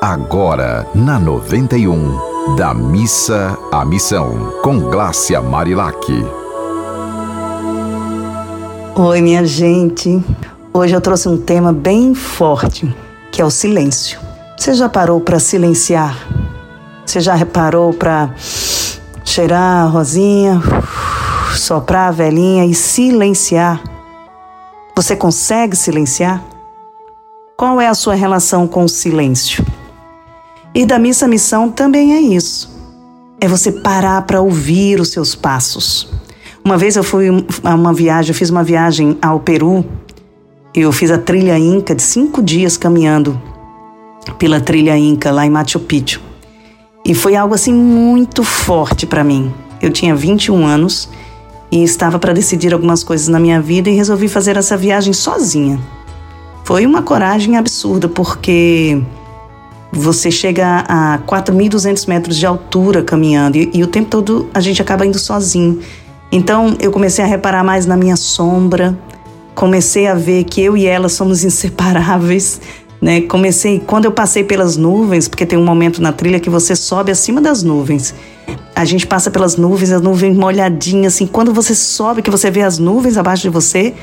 Agora, na 91, da missa à missão, com Glácia Marilac. Oi, minha gente. Hoje eu trouxe um tema bem forte, que é o silêncio. Você já parou para silenciar? Você já reparou para cheirar a rosinha, soprar a velhinha e silenciar? Você consegue silenciar? Qual é a sua relação com o silêncio? E da missa missão também é isso. É você parar para ouvir os seus passos. Uma vez eu fui a uma viagem, eu fiz uma viagem ao Peru. Eu fiz a trilha Inca de cinco dias caminhando pela trilha Inca lá em Machu Picchu. E foi algo assim muito forte para mim. Eu tinha 21 anos e estava para decidir algumas coisas na minha vida e resolvi fazer essa viagem sozinha. Foi uma coragem absurda, porque você chega a 4.200 metros de altura caminhando e, e, o tempo todo a gente acaba indo sozinho. Então eu comecei a reparar mais na minha sombra, comecei a ver que eu e ela somos inseparáveis. Né? Comecei, quando eu passei pelas nuvens, porque tem um momento na trilha que você sobe acima das nuvens. A gente passa pelas nuvens, as nuvens molhadinhas, assim. Quando você sobe, que você vê as nuvens abaixo de você,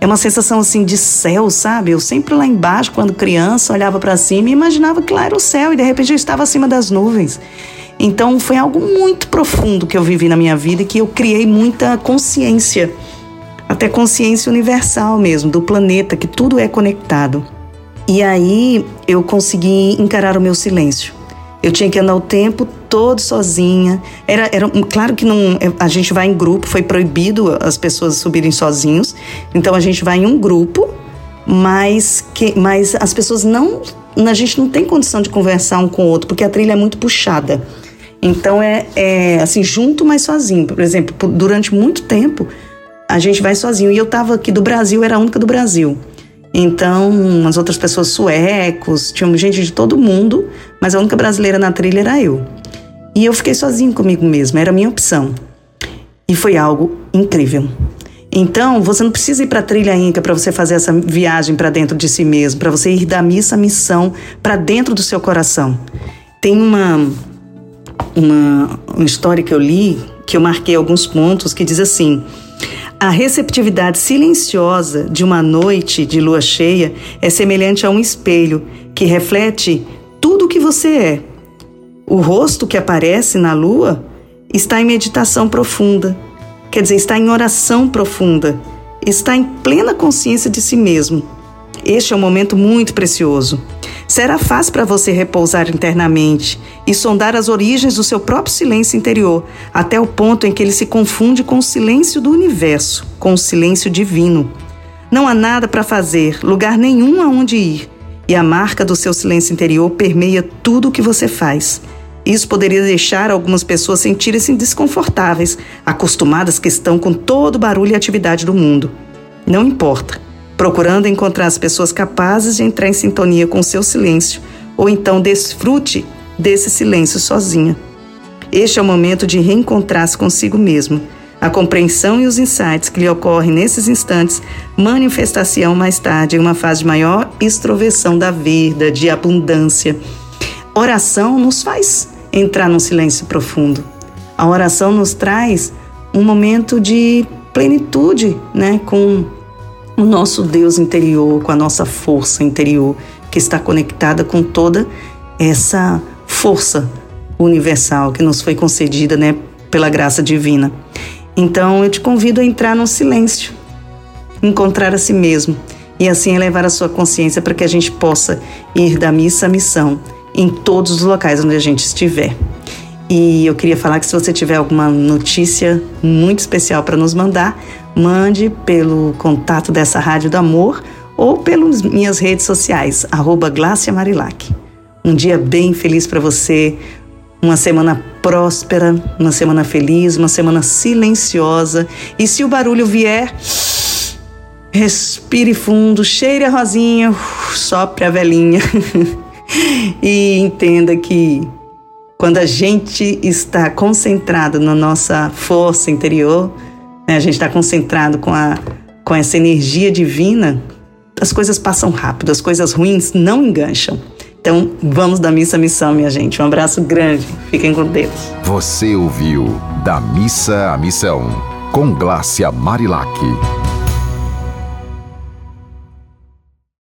é uma sensação assim de céu, sabe? Eu sempre lá embaixo, quando criança, olhava para cima e imaginava que lá era o céu e de repente eu estava acima das nuvens. Então foi algo muito profundo que eu vivi na minha vida e que eu criei muita consciência, até consciência universal mesmo, do planeta, que tudo é conectado. E aí eu consegui encarar o meu silêncio. Eu tinha que andar o tempo todo sozinha. Era, era claro que não, a gente vai em grupo, foi proibido as pessoas subirem sozinhos. Então a gente vai em um grupo, mas que, mas as pessoas não, a gente não tem condição de conversar um com o outro porque a trilha é muito puxada. Então é, é assim junto, mas sozinho. Por exemplo, durante muito tempo a gente vai sozinho. E eu estava aqui do Brasil, era a única do Brasil. Então, as outras pessoas suecos, tinha gente de todo mundo, mas a única brasileira na trilha era eu. E eu fiquei sozinho comigo mesma, era a minha opção. E foi algo incrível. Então, você não precisa ir para a trilha Inca para você fazer essa viagem para dentro de si mesmo, para você ir da missa à missão para dentro do seu coração. Tem uma, uma, uma história que eu li, que eu marquei alguns pontos, que diz assim: a receptividade silenciosa de uma noite de lua cheia é semelhante a um espelho que reflete tudo o que você é. O rosto que aparece na lua está em meditação profunda, quer dizer, está em oração profunda, está em plena consciência de si mesmo. Este é um momento muito precioso. Será fácil para você repousar internamente e sondar as origens do seu próprio silêncio interior, até o ponto em que ele se confunde com o silêncio do universo, com o silêncio divino. Não há nada para fazer, lugar nenhum aonde ir, e a marca do seu silêncio interior permeia tudo o que você faz. Isso poderia deixar algumas pessoas sentirem-se desconfortáveis, acostumadas que estão com todo o barulho e atividade do mundo. Não importa procurando encontrar as pessoas capazes de entrar em sintonia com o seu silêncio, ou então desfrute desse silêncio sozinha. Este é o momento de reencontrar-se consigo mesmo. A compreensão e os insights que lhe ocorrem nesses instantes manifestação mais tarde em uma fase de maior extroversão da vida, de abundância. Oração nos faz entrar num silêncio profundo. A oração nos traz um momento de plenitude, né, com o nosso Deus interior, com a nossa força interior, que está conectada com toda essa força universal que nos foi concedida, né, pela graça divina. Então eu te convido a entrar no silêncio, encontrar a si mesmo e assim elevar a sua consciência para que a gente possa ir da missa à missão em todos os locais onde a gente estiver. E eu queria falar que se você tiver alguma notícia muito especial para nos mandar, mande pelo contato dessa Rádio do Amor ou pelas minhas redes sociais, arroba Marilac. Um dia bem feliz para você, uma semana próspera, uma semana feliz, uma semana silenciosa. E se o barulho vier, respire fundo, cheire a rosinha, sopre a velhinha e entenda que quando a gente está concentrado na nossa força interior, né, a gente está concentrado com, a, com essa energia divina, as coisas passam rápido, as coisas ruins não engancham. Então, vamos da missa à missão, minha gente. Um abraço grande. Fiquem com Deus. Você ouviu Da Missa à Missão, com Glácia Marilac.